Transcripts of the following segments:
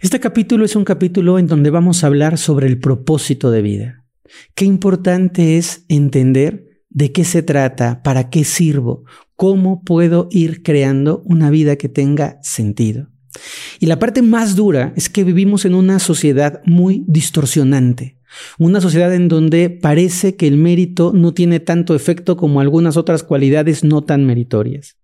Este capítulo es un capítulo en donde vamos a hablar sobre el propósito de vida. Qué importante es entender de qué se trata, para qué sirvo, cómo puedo ir creando una vida que tenga sentido. Y la parte más dura es que vivimos en una sociedad muy distorsionante. Una sociedad en donde parece que el mérito no tiene tanto efecto como algunas otras cualidades no tan meritorias.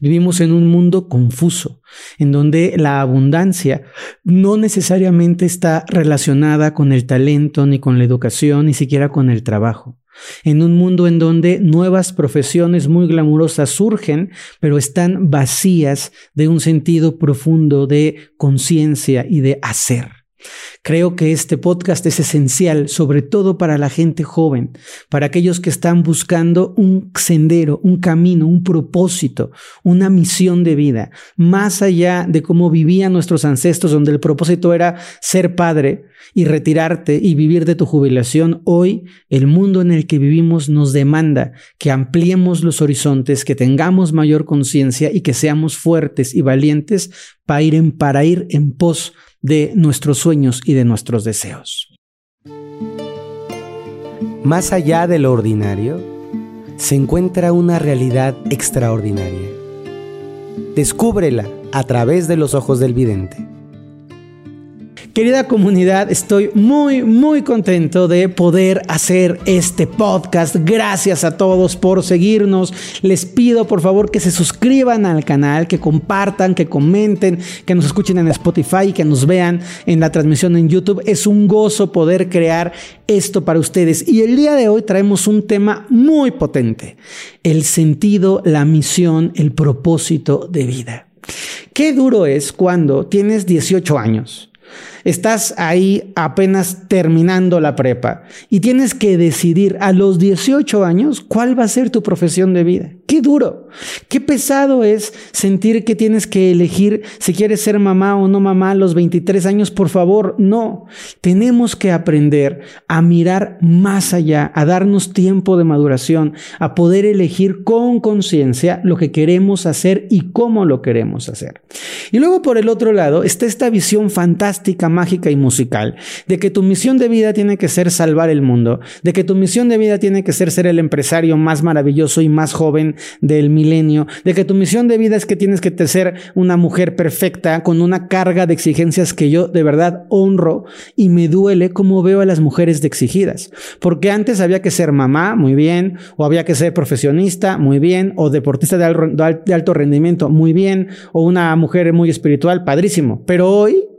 Vivimos en un mundo confuso, en donde la abundancia no necesariamente está relacionada con el talento, ni con la educación, ni siquiera con el trabajo. En un mundo en donde nuevas profesiones muy glamurosas surgen, pero están vacías de un sentido profundo de conciencia y de hacer. Creo que este podcast es esencial, sobre todo para la gente joven, para aquellos que están buscando un sendero, un camino, un propósito, una misión de vida, más allá de cómo vivían nuestros ancestros, donde el propósito era ser padre y retirarte y vivir de tu jubilación. Hoy el mundo en el que vivimos nos demanda que ampliemos los horizontes, que tengamos mayor conciencia y que seamos fuertes y valientes para ir en, para ir en pos de nuestros sueños y de nuestros deseos. Más allá de lo ordinario, se encuentra una realidad extraordinaria. Descúbrela a través de los ojos del vidente. Querida comunidad, estoy muy, muy contento de poder hacer este podcast. Gracias a todos por seguirnos. Les pido por favor que se suscriban al canal, que compartan, que comenten, que nos escuchen en Spotify, que nos vean en la transmisión en YouTube. Es un gozo poder crear esto para ustedes. Y el día de hoy traemos un tema muy potente. El sentido, la misión, el propósito de vida. Qué duro es cuando tienes 18 años Estás ahí apenas terminando la prepa y tienes que decidir a los 18 años cuál va a ser tu profesión de vida. Qué duro, qué pesado es sentir que tienes que elegir si quieres ser mamá o no mamá a los 23 años. Por favor, no. Tenemos que aprender a mirar más allá, a darnos tiempo de maduración, a poder elegir con conciencia lo que queremos hacer y cómo lo queremos hacer. Y luego por el otro lado está esta visión fantástica mágica y musical, de que tu misión de vida tiene que ser salvar el mundo, de que tu misión de vida tiene que ser ser el empresario más maravilloso y más joven del milenio, de que tu misión de vida es que tienes que ser una mujer perfecta con una carga de exigencias que yo de verdad honro y me duele como veo a las mujeres de exigidas, porque antes había que ser mamá, muy bien, o había que ser profesionista, muy bien, o deportista de alto rendimiento, muy bien, o una mujer muy espiritual, padrísimo, pero hoy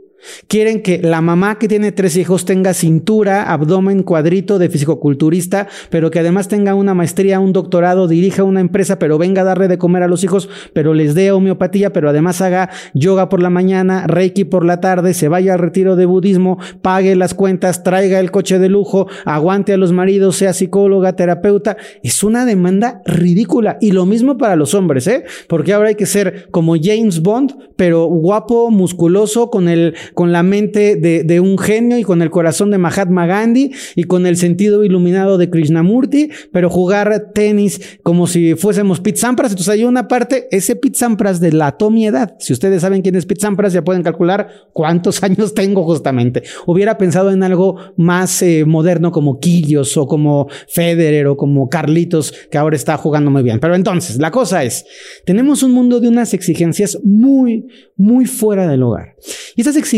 Quieren que la mamá que tiene tres hijos tenga cintura, abdomen, cuadrito de fisicoculturista, pero que además tenga una maestría, un doctorado, dirija una empresa, pero venga a darle de comer a los hijos, pero les dé homeopatía, pero además haga yoga por la mañana, reiki por la tarde, se vaya al retiro de budismo, pague las cuentas, traiga el coche de lujo, aguante a los maridos, sea psicóloga, terapeuta. Es una demanda ridícula. Y lo mismo para los hombres, ¿eh? Porque ahora hay que ser como James Bond, pero guapo, musculoso, con el con la mente de, un genio y con el corazón de Mahatma Gandhi y con el sentido iluminado de Krishnamurti, pero jugar tenis como si fuésemos Pete Sampras. Entonces hay una parte, ese Pete Sampras de la edad. Si ustedes saben quién es Pete Sampras, ya pueden calcular cuántos años tengo justamente. Hubiera pensado en algo más eh, moderno como Quillos o como Federer o como Carlitos, que ahora está jugando muy bien. Pero entonces, la cosa es, tenemos un mundo de unas exigencias muy, muy fuera del hogar. Y esas exigencias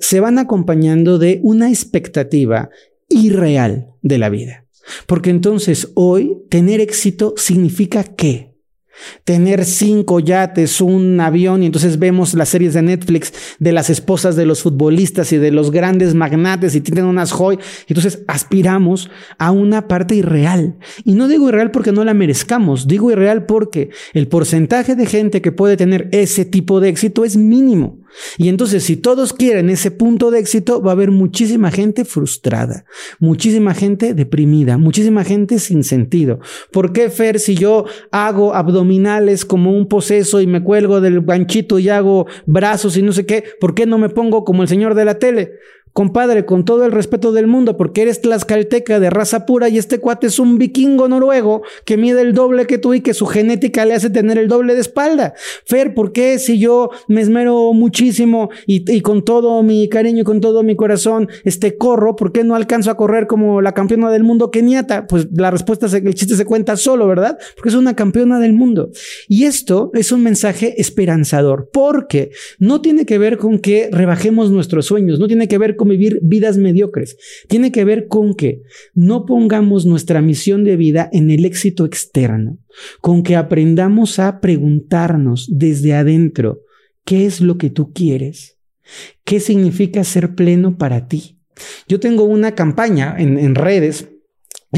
se van acompañando de una expectativa irreal de la vida. Porque entonces hoy tener éxito significa qué? tener cinco yates, un avión, y entonces vemos las series de Netflix de las esposas de los futbolistas y de los grandes magnates y tienen unas joyas. Entonces aspiramos a una parte irreal. Y no digo irreal porque no la merezcamos, digo irreal porque el porcentaje de gente que puede tener ese tipo de éxito es mínimo. Y entonces si todos quieren ese punto de éxito, va a haber muchísima gente frustrada, muchísima gente deprimida, muchísima gente sin sentido. ¿Por qué, Fer, si yo hago abdominales como un poseso y me cuelgo del ganchito y hago brazos y no sé qué, ¿por qué no me pongo como el señor de la tele? Compadre, con todo el respeto del mundo, porque eres tlaxcalteca de raza pura y este cuate es un vikingo noruego que mide el doble que tú y que su genética le hace tener el doble de espalda. Fer, ¿por qué si yo me esmero muchísimo y, con todo mi cariño y con todo mi corazón, este corro, ¿por qué no alcanzo a correr como la campeona del mundo keniata? Pues la respuesta es que el chiste se cuenta solo, ¿verdad? Porque es una campeona del mundo. Y esto es un mensaje esperanzador, porque no tiene que ver con que rebajemos nuestros sueños, no tiene que ver con vivir vidas mediocres, tiene que ver con que no pongamos nuestra misión de vida en el éxito externo, con que aprendamos a preguntarnos desde adentro, ¿qué es lo que tú quieres? ¿Qué significa ser pleno para ti? Yo tengo una campaña en, en redes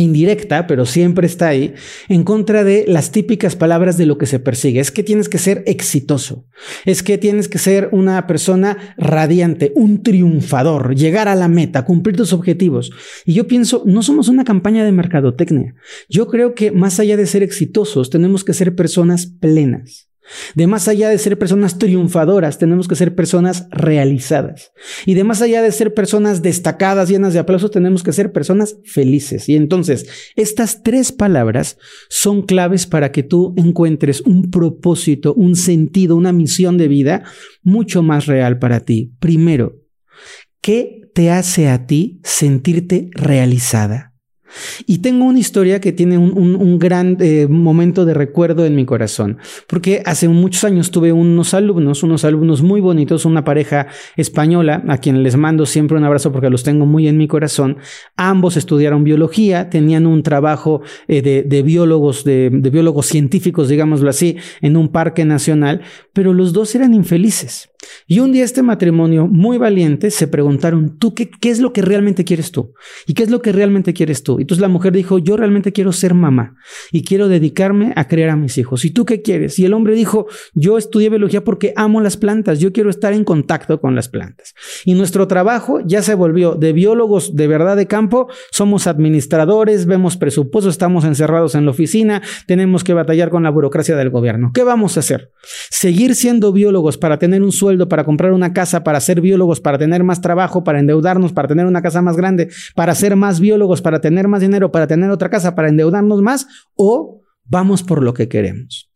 indirecta, pero siempre está ahí, en contra de las típicas palabras de lo que se persigue. Es que tienes que ser exitoso, es que tienes que ser una persona radiante, un triunfador, llegar a la meta, cumplir tus objetivos. Y yo pienso, no somos una campaña de mercadotecnia. Yo creo que más allá de ser exitosos, tenemos que ser personas plenas. De más allá de ser personas triunfadoras, tenemos que ser personas realizadas. Y de más allá de ser personas destacadas, llenas de aplausos, tenemos que ser personas felices. Y entonces, estas tres palabras son claves para que tú encuentres un propósito, un sentido, una misión de vida mucho más real para ti. Primero, ¿qué te hace a ti sentirte realizada? Y tengo una historia que tiene un, gran eh, momento de recuerdo en mi corazón, porque hace muchos años tuve unos alumnos, unos alumnos muy bonitos, una pareja española, a quien les mando siempre un abrazo porque los tengo muy en mi corazón. Ambos estudiaron biología, tenían un trabajo eh, de, biólogos, de, de biólogos científicos, digámoslo así, en un parque nacional, pero los dos eran infelices. Y un día este matrimonio muy valiente se preguntaron, ¿tú qué, qué, es lo que realmente quieres tú? ¿Y qué es lo que realmente quieres tú? Y entonces la mujer dijo, yo realmente quiero ser mamá y quiero dedicarme a criar a mis hijos. ¿Y tú qué quieres? Y el hombre dijo, yo estudié biología porque amo las plantas, yo quiero estar en contacto con las plantas. Y nuestro trabajo ya se volvió de biólogos de verdad de campo, somos administradores, vemos presupuestos, estamos encerrados en la oficina, tenemos que batallar con la burocracia del gobierno. ¿Qué vamos a hacer? ¿Seguir siendo biólogos para tener un sueldo? Para comprar una casa, para ser biólogos, para tener más trabajo, para endeudarnos, para tener una casa más grande, para ser más biólogos, para tener más dinero, para tener otra casa, para endeudarnos más, o vamos por lo que queremos.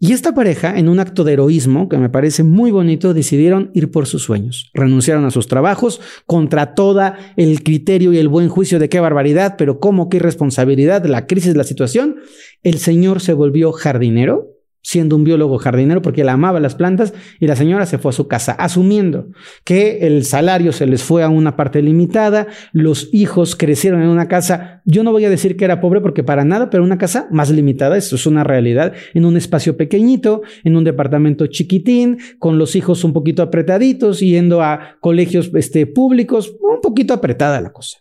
Y esta pareja, en un acto de heroísmo que me parece muy bonito, decidieron ir por sus sueños. Renunciaron a sus trabajos contra todo el criterio y el buen juicio de qué barbaridad, pero cómo, qué irresponsabilidad, la crisis, la situación. El señor se volvió jardinero siendo un biólogo jardinero porque él amaba las plantas y la señora se fue a su casa, asumiendo que el salario se les fue a una parte limitada, los hijos crecieron en una casa, yo no voy a decir que era pobre porque para nada, pero una casa más limitada, eso es una realidad, en un espacio pequeñito, en un departamento chiquitín, con los hijos un poquito apretaditos, yendo a colegios este, públicos, un poquito apretada la cosa.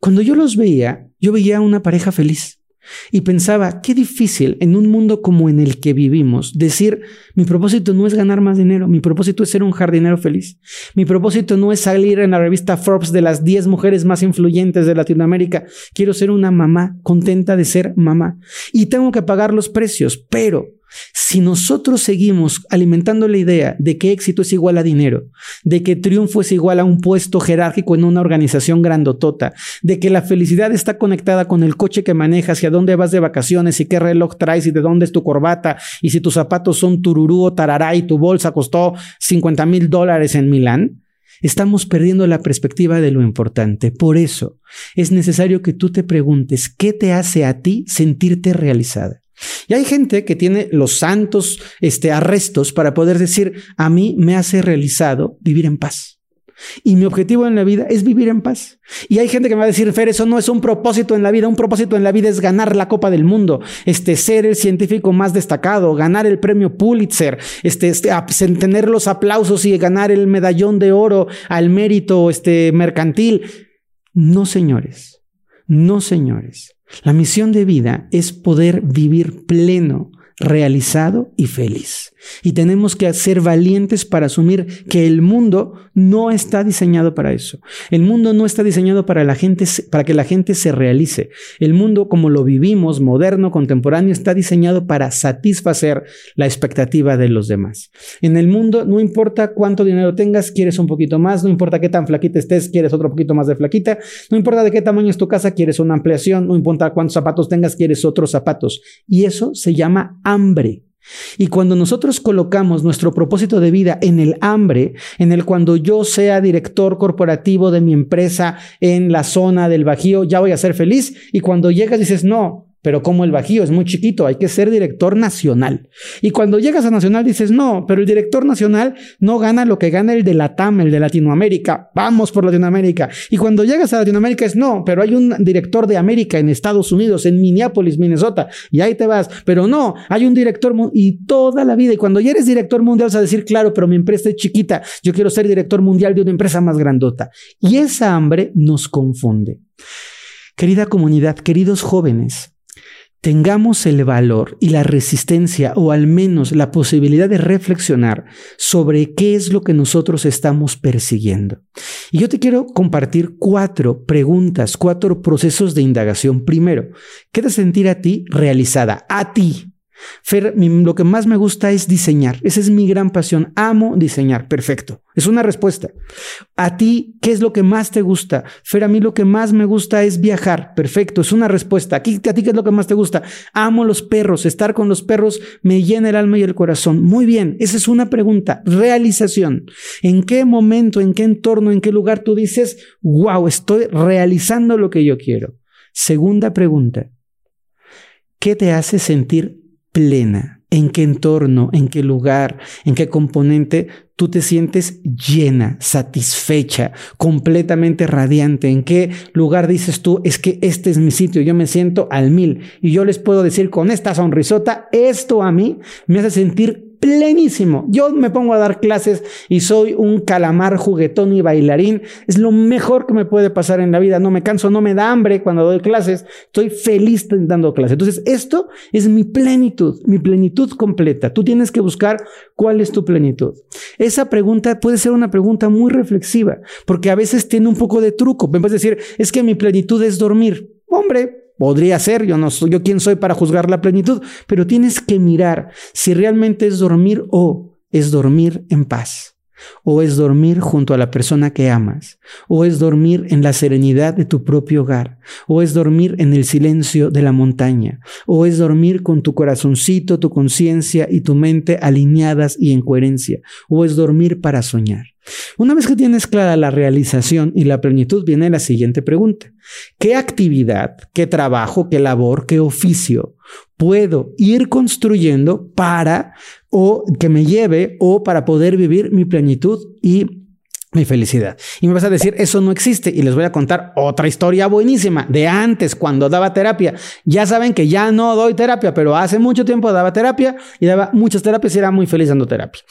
Cuando yo los veía, yo veía una pareja feliz y pensaba, qué difícil en un mundo como en el que vivimos decir, mi propósito no es ganar más dinero, mi propósito es ser un jardinero feliz. Mi propósito no es salir en la revista Forbes de las 10 mujeres más influyentes de Latinoamérica. Quiero ser una mamá contenta de ser mamá. Y tengo que pagar los precios, pero si nosotros seguimos alimentando la idea de que éxito es igual a dinero, de que triunfo es igual a un puesto jerárquico en una organización grandotota, de que la felicidad está conectada con el coche que manejas y a dónde vas de vacaciones y qué reloj traes y de dónde es tu corbata y si tus zapatos son tururú o tarará y tu bolsa costó 50 mil dólares en Milán, estamos perdiendo la perspectiva de lo importante. Por eso es necesario que tú te preguntes qué te hace a ti sentirte realizada. Y hay gente que tiene los santos este, arrestos para poder decir, a mí me hace realizado vivir en paz. Y mi objetivo en la vida es vivir en paz. Y hay gente que me va a decir, Fer, eso no es un propósito en la vida. Un propósito en la vida es ganar la Copa del Mundo, este, ser el científico más destacado, ganar el premio Pulitzer, este, este, tener los aplausos y ganar el medallón de oro al mérito este, mercantil. No, señores. No, señores. La misión de vida es poder vivir pleno realizado y feliz. Y tenemos que ser valientes para asumir que el mundo no está diseñado para eso. El mundo no está diseñado para la gente para que la gente se realice. El mundo como lo vivimos, moderno, contemporáneo, está diseñado para satisfacer la expectativa de los demás. En el mundo no importa cuánto dinero tengas, quieres un poquito más, no importa qué tan flaquita estés, quieres otro poquito más de flaquita, no importa de qué tamaño es tu casa, quieres una ampliación, no importa cuántos zapatos tengas, quieres otros zapatos. Y eso se llama hambre. Y cuando nosotros colocamos nuestro propósito de vida en el hambre, en el cuando yo sea director corporativo de mi empresa en la zona del Bajío, ya voy a ser feliz. Y cuando llegas dices, no, pero como el Bajío es muy chiquito, hay que ser director nacional. Y cuando llegas a nacional dices, no, pero el director nacional no gana lo que gana el de la TAM, el de Latinoamérica. Vamos por Latinoamérica. Y cuando llegas a Latinoamérica es, no, pero hay un director de América en Estados Unidos, en Minneapolis, Minnesota, y ahí te vas. Pero no, hay un director y toda la vida. Y cuando ya eres director mundial vas a decir, claro, pero mi empresa es chiquita, yo quiero ser director mundial de una empresa más grandota. Y esa hambre nos confunde. Querida comunidad, queridos jóvenes, tengamos el valor y la resistencia o al menos la posibilidad de reflexionar sobre qué es lo que nosotros estamos persiguiendo. Y yo te quiero compartir cuatro preguntas, cuatro procesos de indagación. Primero, ¿qué te sentir a ti realizada? A ti, Fer, lo que más me gusta es diseñar. Esa es mi gran pasión. Amo diseñar. Perfecto. Es una respuesta. A ti, ¿qué es lo que más te gusta? Fer, a mí lo que más me gusta es viajar. Perfecto. Es una respuesta. ¿A ti qué es lo que más te gusta? Amo los perros. Estar con los perros me llena el alma y el corazón. Muy bien. Esa es una pregunta. Realización. ¿En qué momento, en qué entorno, en qué lugar tú dices, wow, estoy realizando lo que yo quiero? Segunda pregunta. ¿Qué te hace sentir plena, en qué entorno, en qué lugar, en qué componente tú te sientes llena, satisfecha, completamente radiante, en qué lugar dices tú, es que este es mi sitio, yo me siento al mil y yo les puedo decir con esta sonrisota, esto a mí me hace sentir plenísimo. Yo me pongo a dar clases y soy un calamar juguetón y bailarín. Es lo mejor que me puede pasar en la vida. No me canso, no me da hambre cuando doy clases. Estoy feliz dando clases. Entonces, esto es mi plenitud, mi plenitud completa. Tú tienes que buscar cuál es tu plenitud. Esa pregunta puede ser una pregunta muy reflexiva, porque a veces tiene un poco de truco. Me puedes decir, es que mi plenitud es dormir. Hombre, Podría ser, yo no soy yo quién soy para juzgar la plenitud, pero tienes que mirar si realmente es dormir o es dormir en paz, o es dormir junto a la persona que amas, o es dormir en la serenidad de tu propio hogar, o es dormir en el silencio de la montaña, o es dormir con tu corazoncito, tu conciencia y tu mente alineadas y en coherencia, o es dormir para soñar. Una vez que tienes clara la realización y la plenitud, viene la siguiente pregunta. ¿Qué actividad, qué trabajo, qué labor, qué oficio puedo ir construyendo para o que me lleve o para poder vivir mi plenitud y mi felicidad. Y me vas a decir, eso no existe. Y les voy a contar otra historia buenísima de antes, cuando daba terapia. Ya saben que ya no doy terapia, pero hace mucho tiempo daba terapia y daba muchas terapias y era muy feliz dando terapia.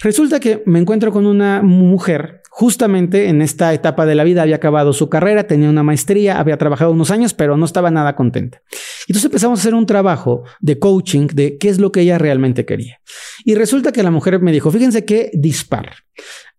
Resulta que me encuentro con una mujer justamente en esta etapa de la vida, había acabado su carrera, tenía una maestría, había trabajado unos años, pero no estaba nada contenta. Entonces empezamos a hacer un trabajo de coaching de qué es lo que ella realmente quería. Y resulta que la mujer me dijo, fíjense qué dispar.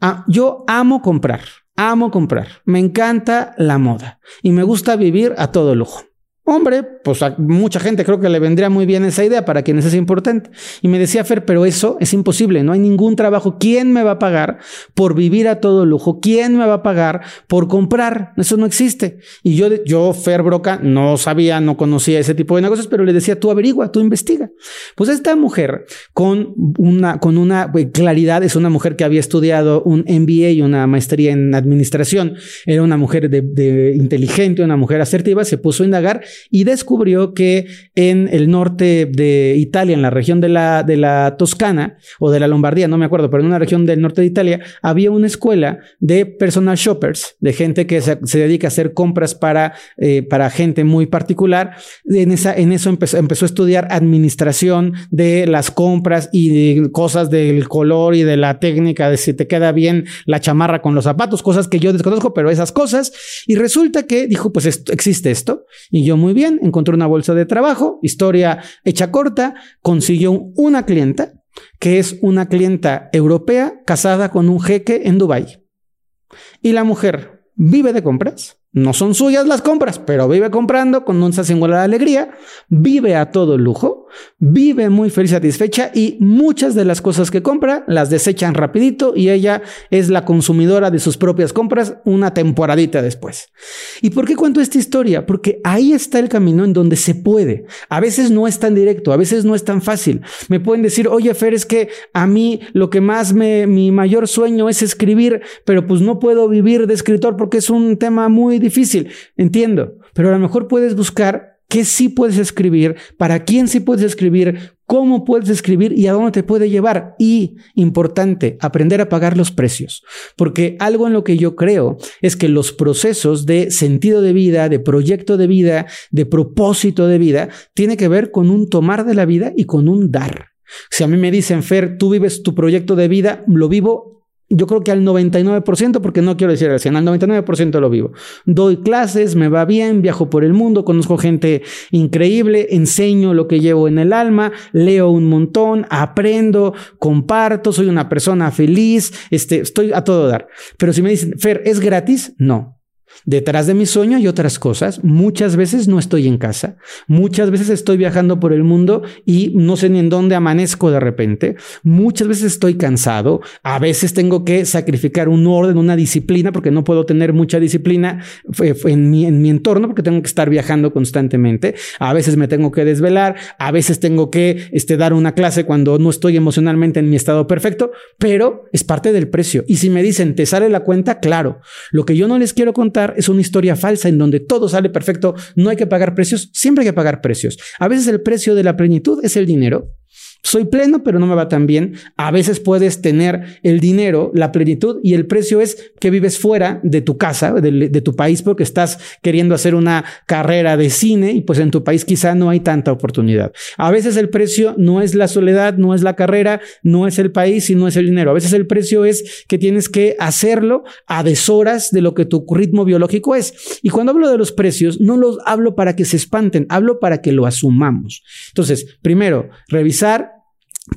Ah, yo amo comprar, amo comprar, me encanta la moda y me gusta vivir a todo lujo. Hombre, pues a mucha gente creo que le vendría muy bien esa idea para quienes es importante. Y me decía Fer, pero eso es imposible, no hay ningún trabajo. ¿Quién me va a pagar por vivir a todo lujo? ¿Quién me va a pagar por comprar? Eso no existe. Y yo, yo Fer Broca, no sabía, no conocía ese tipo de negocios, pero le decía, tú averigua, tú investiga. Pues esta mujer con una, con una eh, claridad, es una mujer que había estudiado un MBA y una maestría en administración, era una mujer de, de inteligente, una mujer asertiva, se puso a indagar y descubrió que en el norte de Italia, en la región de la, de la Toscana o de la Lombardía, no me acuerdo, pero en una región del norte de Italia, había una escuela de personal shoppers, de gente que se, dedica a hacer compras para, eh, para gente muy particular. En, esa, en eso empezó, empezó a estudiar administración de las compras y cosas del color y de la técnica de si te queda bien la chamarra con los zapatos, cosas que yo desconozco, pero esas cosas. Y resulta que dijo, pues existe esto. Y yo muy bien, encontró una bolsa de trabajo, historia hecha corta, consiguió una clienta, que es una clienta europea casada con un jeque en Dubái. Y la mujer vive de compras, no son suyas las compras, pero vive comprando con una singular alegría, vive a todo lujo, vive muy feliz, satisfecha y muchas de las cosas que compra las desechan rapidito y ella es la consumidora de sus propias compras una temporadita después. ¿Y por qué cuento esta historia? Porque ahí está el camino en donde se puede. A veces no es tan directo, a veces no es tan fácil. Me pueden decir, oye Fer, es que a mí lo que más me, mi mayor sueño es escribir, pero pues no puedo vivir de escritor porque es un tema muy difícil, entiendo, pero a lo mejor puedes buscar qué sí puedes escribir, para quién sí puedes escribir, cómo puedes escribir y a dónde te puede llevar. Y, importante, aprender a pagar los precios, porque algo en lo que yo creo es que los procesos de sentido de vida, de proyecto de vida, de propósito de vida, tiene que ver con un tomar de la vida y con un dar. Si a mí me dicen, Fer, tú vives tu proyecto de vida, lo vivo yo creo que al 99%, porque no quiero decir al 100, al 99% lo vivo. Doy clases, me va bien, viajo por el mundo, conozco gente increíble, enseño lo que llevo en el alma, leo un montón, aprendo, comparto, soy una persona feliz, este, estoy a todo dar. Pero si me dicen, Fer, ¿es gratis? No. Detrás de mi sueño hay otras cosas. Muchas veces no estoy en casa. Muchas veces estoy viajando por el mundo y no sé ni en dónde amanezco de repente. Muchas veces estoy cansado. A veces tengo que sacrificar un orden, una disciplina, porque no puedo tener mucha disciplina en mi, en mi entorno, porque tengo que estar viajando constantemente. A veces me tengo que desvelar. A veces tengo que este, dar una clase cuando no estoy emocionalmente en mi estado perfecto, pero es parte del precio. Y si me dicen, ¿te sale la cuenta? Claro. Lo que yo no les quiero contar es una historia falsa en donde todo sale perfecto, no hay que pagar precios, siempre hay que pagar precios. A veces el precio de la plenitud es el dinero, soy pleno, pero no me va tan bien. A veces puedes tener el dinero, la plenitud, y el precio es que vives fuera de tu casa, de, tu país, porque estás queriendo hacer una carrera de cine y pues en tu país quizá no hay tanta oportunidad. A veces el precio no es la soledad, no es la carrera, no es el país y no es el dinero. A veces el precio es que tienes que hacerlo a deshoras de lo que tu ritmo biológico es. Y cuando hablo de los precios, no los hablo para que se espanten, hablo para que lo asumamos. Entonces, primero, revisar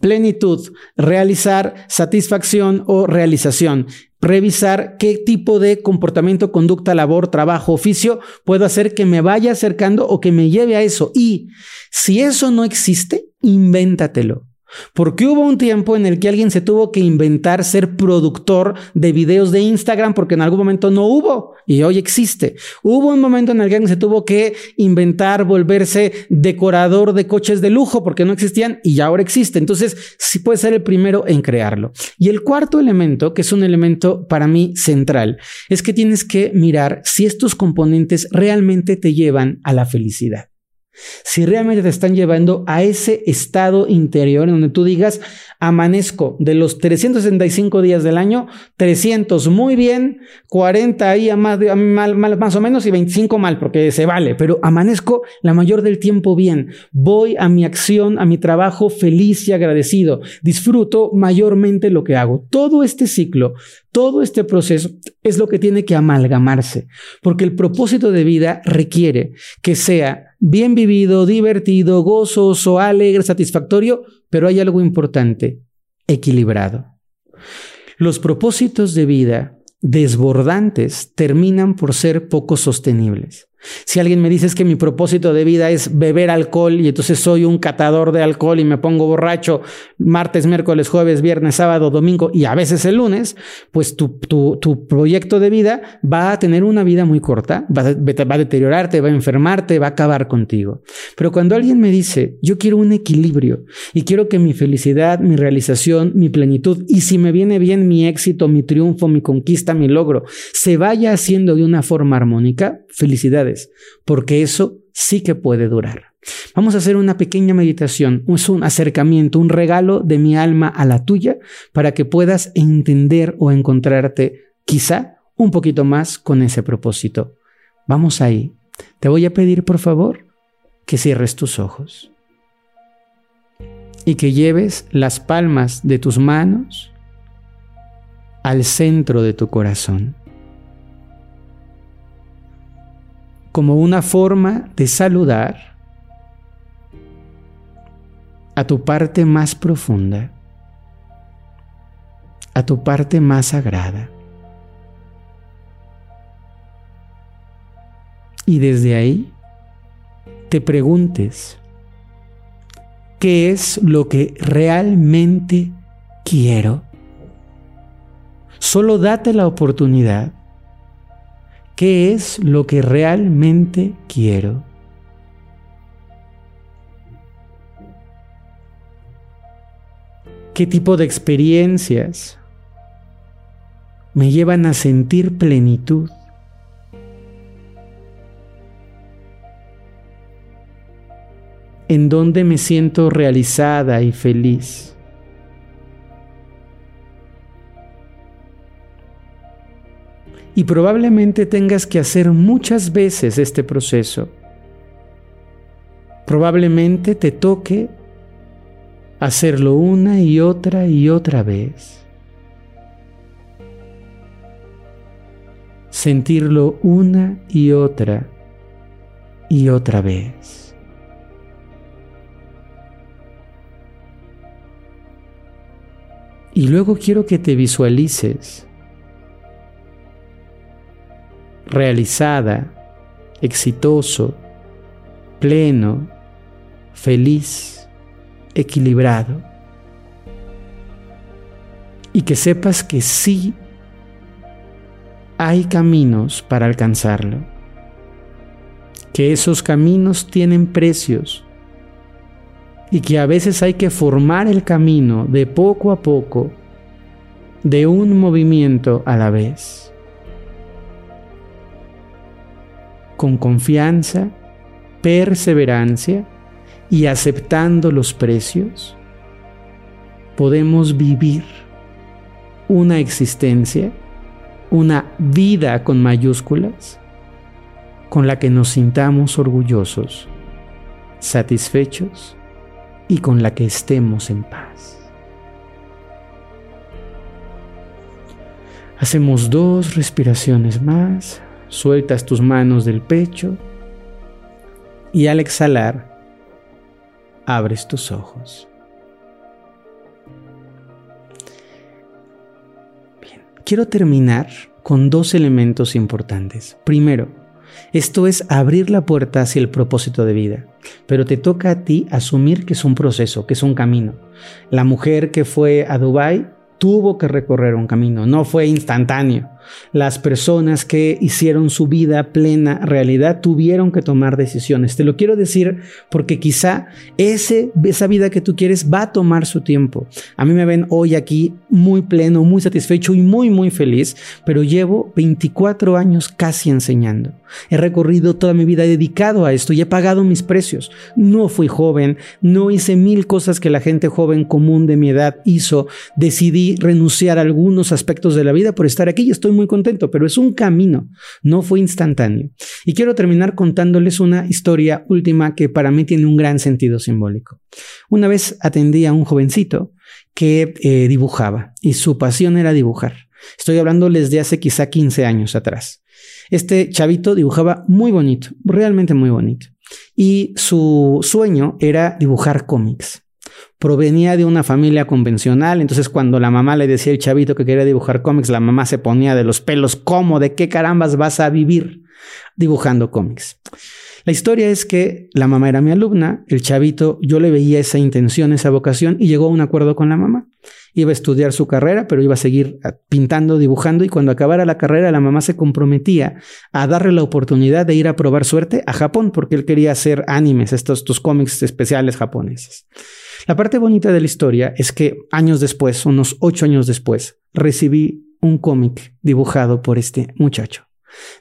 plenitud, realizar satisfacción o realización, revisar qué tipo de comportamiento, conducta, labor, trabajo, oficio puedo hacer que me vaya acercando o que me lleve a eso. Y si eso no existe, invéntatelo. Porque hubo un tiempo en el que alguien se tuvo que inventar ser productor de videos de Instagram porque en algún momento no hubo y hoy existe. Hubo un momento en el que alguien se tuvo que inventar volverse decorador de coches de lujo porque no existían y ahora existe. Entonces, sí puede ser el primero en crearlo. Y el cuarto elemento, que es un elemento para mí central, es que tienes que mirar si estos componentes realmente te llevan a la felicidad. Si realmente te están llevando a ese estado interior en donde tú digas, amanezco de los 365 días del año, 300 muy bien, 40 ahí más, mal, más o menos y 25 mal, porque se vale, pero amanezco la mayor del tiempo bien. Voy a mi acción, a mi trabajo feliz y agradecido. Disfruto mayormente lo que hago. Todo este ciclo, todo este proceso es lo que tiene que amalgamarse, porque el propósito de vida requiere que sea bien vivido, divertido, gozoso, alegre, satisfactorio, pero hay algo importante, equilibrado. Los propósitos de vida desbordantes terminan por ser poco sostenibles. Si alguien me dice que mi propósito de vida es beber alcohol y entonces soy un catador de alcohol y me pongo borracho martes, miércoles, jueves, viernes, sábado, domingo y a veces el lunes, pues tu, tu, proyecto de vida va a tener una vida muy corta, va va a deteriorarte, va a enfermarte, va a acabar contigo. Pero cuando alguien me dice, yo quiero un equilibrio y quiero que mi felicidad, mi realización, mi plenitud y si me viene bien mi éxito, mi triunfo, mi conquista, mi logro, se vaya haciendo de una forma armónica, felicidades, porque eso sí que puede durar. Vamos a hacer una pequeña meditación, es un acercamiento, un regalo de mi alma a la tuya para que puedas entender o encontrarte quizá un poquito más con ese propósito. Vamos ahí. Te voy a pedir, por favor, que cierres tus ojos y que lleves las palmas de tus manos al centro de tu corazón. Como una forma de saludar a tu parte más profunda, a tu parte más sagrada. Y desde ahí te preguntes, ¿qué es lo que realmente quiero? Solo date la oportunidad. ¿Qué es lo que realmente quiero? ¿Qué tipo de experiencias me llevan a sentir plenitud? ¿En dónde me siento realizada y feliz? Y probablemente tengas que hacer muchas veces este proceso. Probablemente te toque hacerlo una y otra y otra vez. Sentirlo una y otra y otra vez. Y luego quiero que te visualices realizada, exitoso, pleno, feliz equilibrado. Y que sepas que sí hay caminos para alcanzarlo, que esos caminos tienen precios. Y que a veces hay que formar el camino de poco a poco, de un movimiento a la vez, con confianza, perseverancia y aceptando los precios, podemos vivir una existencia, una vida con mayúsculas, con la que nos sintamos orgullosos, satisfechos y con la que estemos en paz. Hacemos dos respiraciones más, sueltas tus manos del pecho y al exhalar, abres tus ojos. Bien, quiero terminar con dos elementos importantes. Primero, esto es abrir la puerta hacia el propósito de vida, pero te toca a ti asumir que es un proceso, que es un camino. La mujer que fue a Dubái tuvo que recorrer un camino, no fue instantáneo. Las personas que hicieron su vida plena realidad tuvieron que tomar decisiones. Te lo quiero decir porque quizá ese, esa vida que tú quieres va a tomar su tiempo. A mí me ven hoy aquí muy pleno, muy satisfecho y muy, muy feliz, pero llevo 24 años casi enseñando. He recorrido toda mi vida dedicado a esto y he pagado mis precios. No fui joven, no hice mil cosas que la gente joven común de mi edad hizo. Decidí renunciar a algunos aspectos de la vida por estar aquí y estoy muy contento, pero es un camino, no fue instantáneo. Y quiero terminar contándoles una historia última que para mí tiene un gran sentido simbólico. Una vez atendí a un jovencito que eh, dibujaba y su pasión era dibujar. Estoy hablándoles de hace quizá 15 años atrás. Este chavito dibujaba muy bonito, realmente muy bonito. Y su sueño era dibujar cómics provenía de una familia convencional, entonces cuando la mamá le decía al chavito que quería dibujar cómics, la mamá se ponía de los pelos, ¿cómo? ¿De qué carambas vas a vivir dibujando cómics? La historia es que la mamá era mi alumna, el chavito, yo le veía esa intención, esa vocación y llegó a un acuerdo con la mamá. Iba a estudiar su carrera, pero iba a seguir ah, pintando, dibujando y cuando acabara la carrera la mamá se comprometía a darle la oportunidad de ir a probar suerte a Japón porque él quería hacer animes, estos, estos cómics especiales japoneses. La parte bonita de la historia es que años después, unos ocho años después, recibí un cómic dibujado por este muchacho,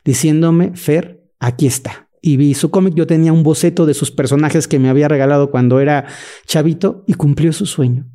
diciéndome, Fer, aquí está. Y vi su cómic, yo tenía un boceto de sus personajes que me había regalado cuando era chavito y cumplió su sueño.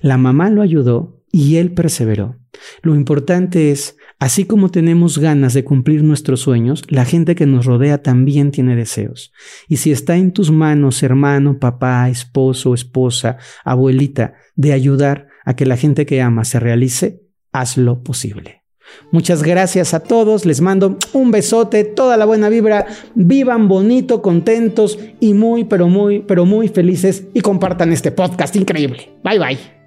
La mamá lo ayudó y él perseveró. Lo importante es, así como tenemos ganas de cumplir nuestros sueños, la gente que nos rodea también tiene deseos. Y si está en tus manos, hermano, papá, esposo, esposa, abuelita, de ayudar a que la gente que ama se realice, hazlo posible. Muchas gracias a todos, les mando un besote, toda la buena vibra, vivan bonito, contentos y muy, pero muy, pero muy felices y compartan este podcast increíble. Bye bye.